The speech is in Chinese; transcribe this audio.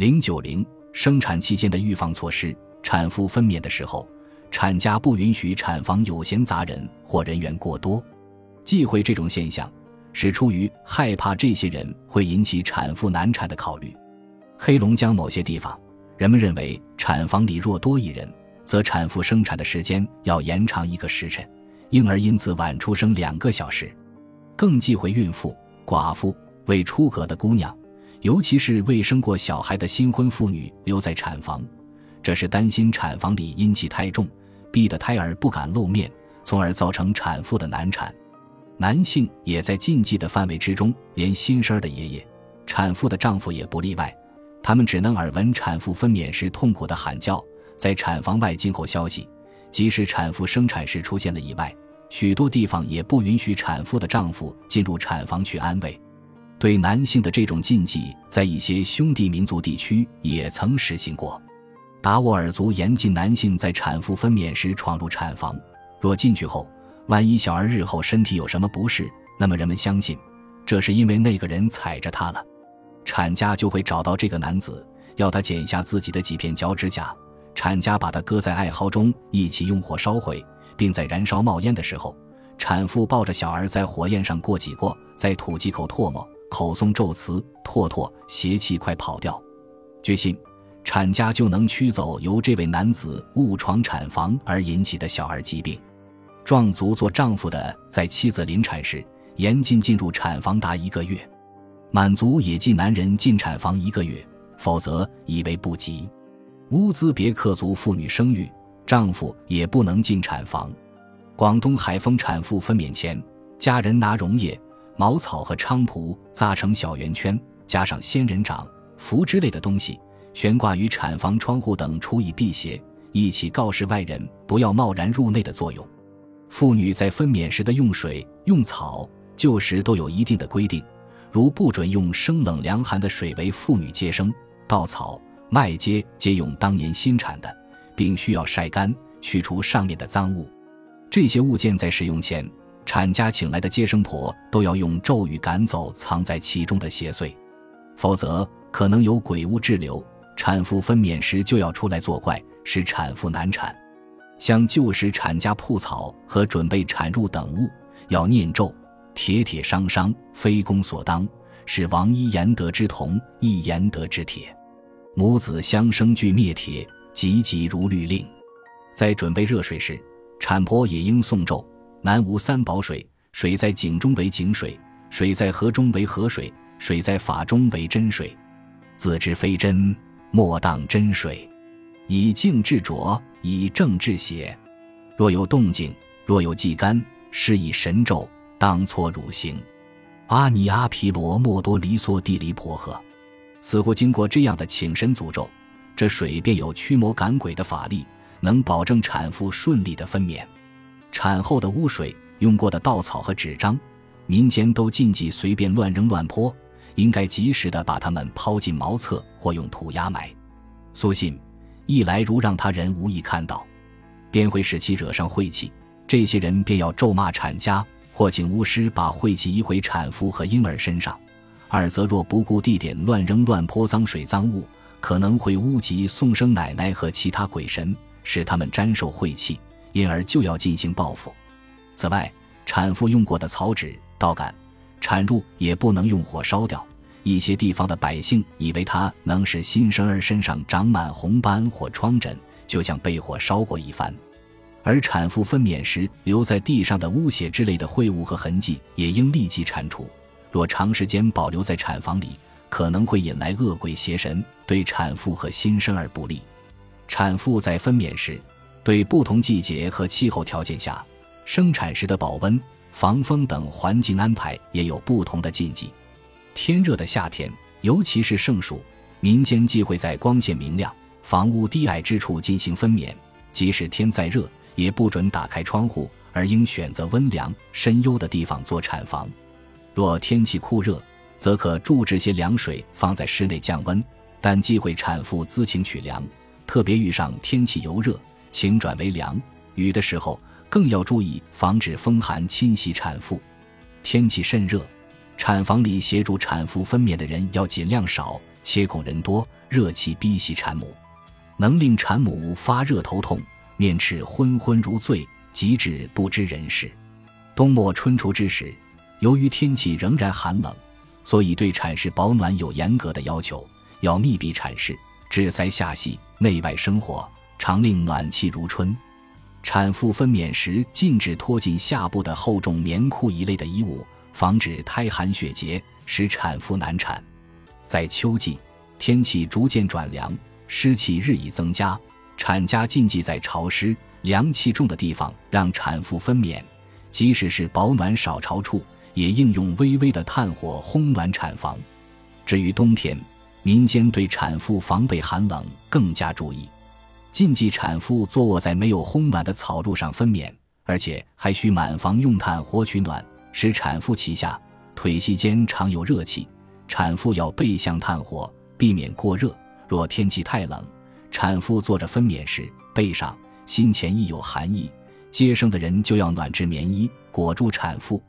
零九零生产期间的预防措施：产妇分娩的时候，产家不允许产房有闲杂人或人员过多。忌讳这种现象，是出于害怕这些人会引起产妇难产的考虑。黑龙江某些地方，人们认为产房里若多一人，则产妇生产的时间要延长一个时辰，婴儿因此晚出生两个小时。更忌讳孕妇、寡妇、未出阁的姑娘，尤其是未生过小孩的新婚妇女留在产房，这是担心产房里阴气太重，逼得胎儿不敢露面，从而造成产妇的难产。男性也在禁忌的范围之中，连新生儿的爷爷、产妇的丈夫也不例外。他们只能耳闻产妇分娩时痛苦的喊叫，在产房外静候消息。即使产妇生产时出现了意外，许多地方也不允许产妇的丈夫进入产房去安慰。对男性的这种禁忌，在一些兄弟民族地区也曾实行过。达斡尔族严禁男性在产妇分娩时闯入产房，若进去后，万一小儿日后身体有什么不适，那么人们相信，这是因为那个人踩着他了。产家就会找到这个男子，要他剪下自己的几片脚趾甲。产家把他搁在艾蒿中，一起用火烧毁，并在燃烧冒烟的时候，产妇抱着小儿在火焰上过几过，再吐几口唾沫，口诵咒词，唾唾邪气快跑掉。决心，产家就能驱走由这位男子误闯产房而引起的小儿疾病。壮族做丈夫的，在妻子临产时，严禁进入产房达一个月；满族也禁男人进产房一个月，否则以为不吉。乌兹别克族妇女生育，丈夫也不能进产房。广东海丰产妇分娩前，家人拿溶液、茅草和菖蒲扎成小圆圈，加上仙人掌、符之类的东西，悬挂于产房窗户等处以辟邪，一起告示外人不要贸然入内的作用。妇女在分娩时的用水、用草，旧时都有一定的规定，如不准用生冷凉寒的水为妇女接生，稻草、麦秸皆用当年新产的，并需要晒干，去除上面的脏物。这些物件在使用前，产家请来的接生婆都要用咒语赶走藏在其中的邪祟，否则可能有鬼物滞留，产妇分娩时就要出来作怪，使产妇难产。像旧时产家铺草和准备产褥等物，要念咒：“铁铁伤伤，非公所当，是王一言德之铜，一言德之铁。母子相生俱灭铁，急急如律令。”在准备热水时，产婆也应诵咒：“南无三宝水，水在井中为井水，水在河中为河水，水在法中为真水。自知非真，莫当真水。以静制浊。”以正治邪，若有动静，若有忌干，施以神咒，当搓乳行。阿尼阿毗罗莫多离娑地离婆诃。似乎经过这样的请神诅咒，这水便有驱魔赶鬼的法力，能保证产妇顺利的分娩。产后的污水、用过的稻草和纸张，民间都禁忌随便乱扔乱泼，应该及时的把它们抛进茅厕或用土压埋。苏信。一来如让他人无意看到，便会使其惹上晦气，这些人便要咒骂产家，或请巫师把晦气移回产妇和婴儿身上；二则若不顾地点乱扔乱泼脏水脏物，可能会污及送生奶奶和其他鬼神，使他们沾受晦气，因而就要进行报复。此外，产妇用过的草纸、稻杆、产褥也不能用火烧掉。一些地方的百姓以为它能使新生儿身上长满红斑或疮疹，就像被火烧过一番；而产妇分娩时留在地上的污血之类的秽物和痕迹，也应立即铲除。若长时间保留在产房里，可能会引来恶鬼邪神，对产妇和新生儿不利。产妇在分娩时，对不同季节和气候条件下生产时的保温、防风等环境安排也有不同的禁忌。天热的夏天，尤其是盛暑，民间忌讳在光线明亮、房屋低矮之处进行分娩。即使天再热，也不准打开窗户，而应选择温凉、深幽的地方做产房。若天气酷热，则可注置些凉水放在室内降温，但忌讳产妇自行取凉。特别遇上天气由热，请转为凉、雨的时候，更要注意防止风寒侵袭产妇。天气甚热。产房里协助产妇分娩的人要尽量少，且恐人多，热气逼袭产母，能令产母发热头痛，面赤昏昏如醉，即止不知人事。冬末春初之时，由于天气仍然寒冷，所以对产室保暖有严格的要求，要密闭产室，只塞下隙，内外生火，常令暖气如春。产妇分娩时，禁止脱进下部的厚重棉裤一类的衣物，防止胎寒血结，使产妇难产。在秋季，天气逐渐转凉，湿气日益增加，产家禁忌在潮湿、凉气重的地方让产妇分娩，即使是保暖少潮处，也应用微微的炭火烘暖产房。至于冬天，民间对产妇防备寒冷更加注意。禁忌产妇坐卧在没有烘暖的草褥上分娩，而且还需满房用炭火取暖，使产妇脐下、腿膝间常有热气。产妇要背向炭火，避免过热。若天气太冷，产妇坐着分娩时，背上、心前亦有寒意，接生的人就要暖制棉衣裹住产妇，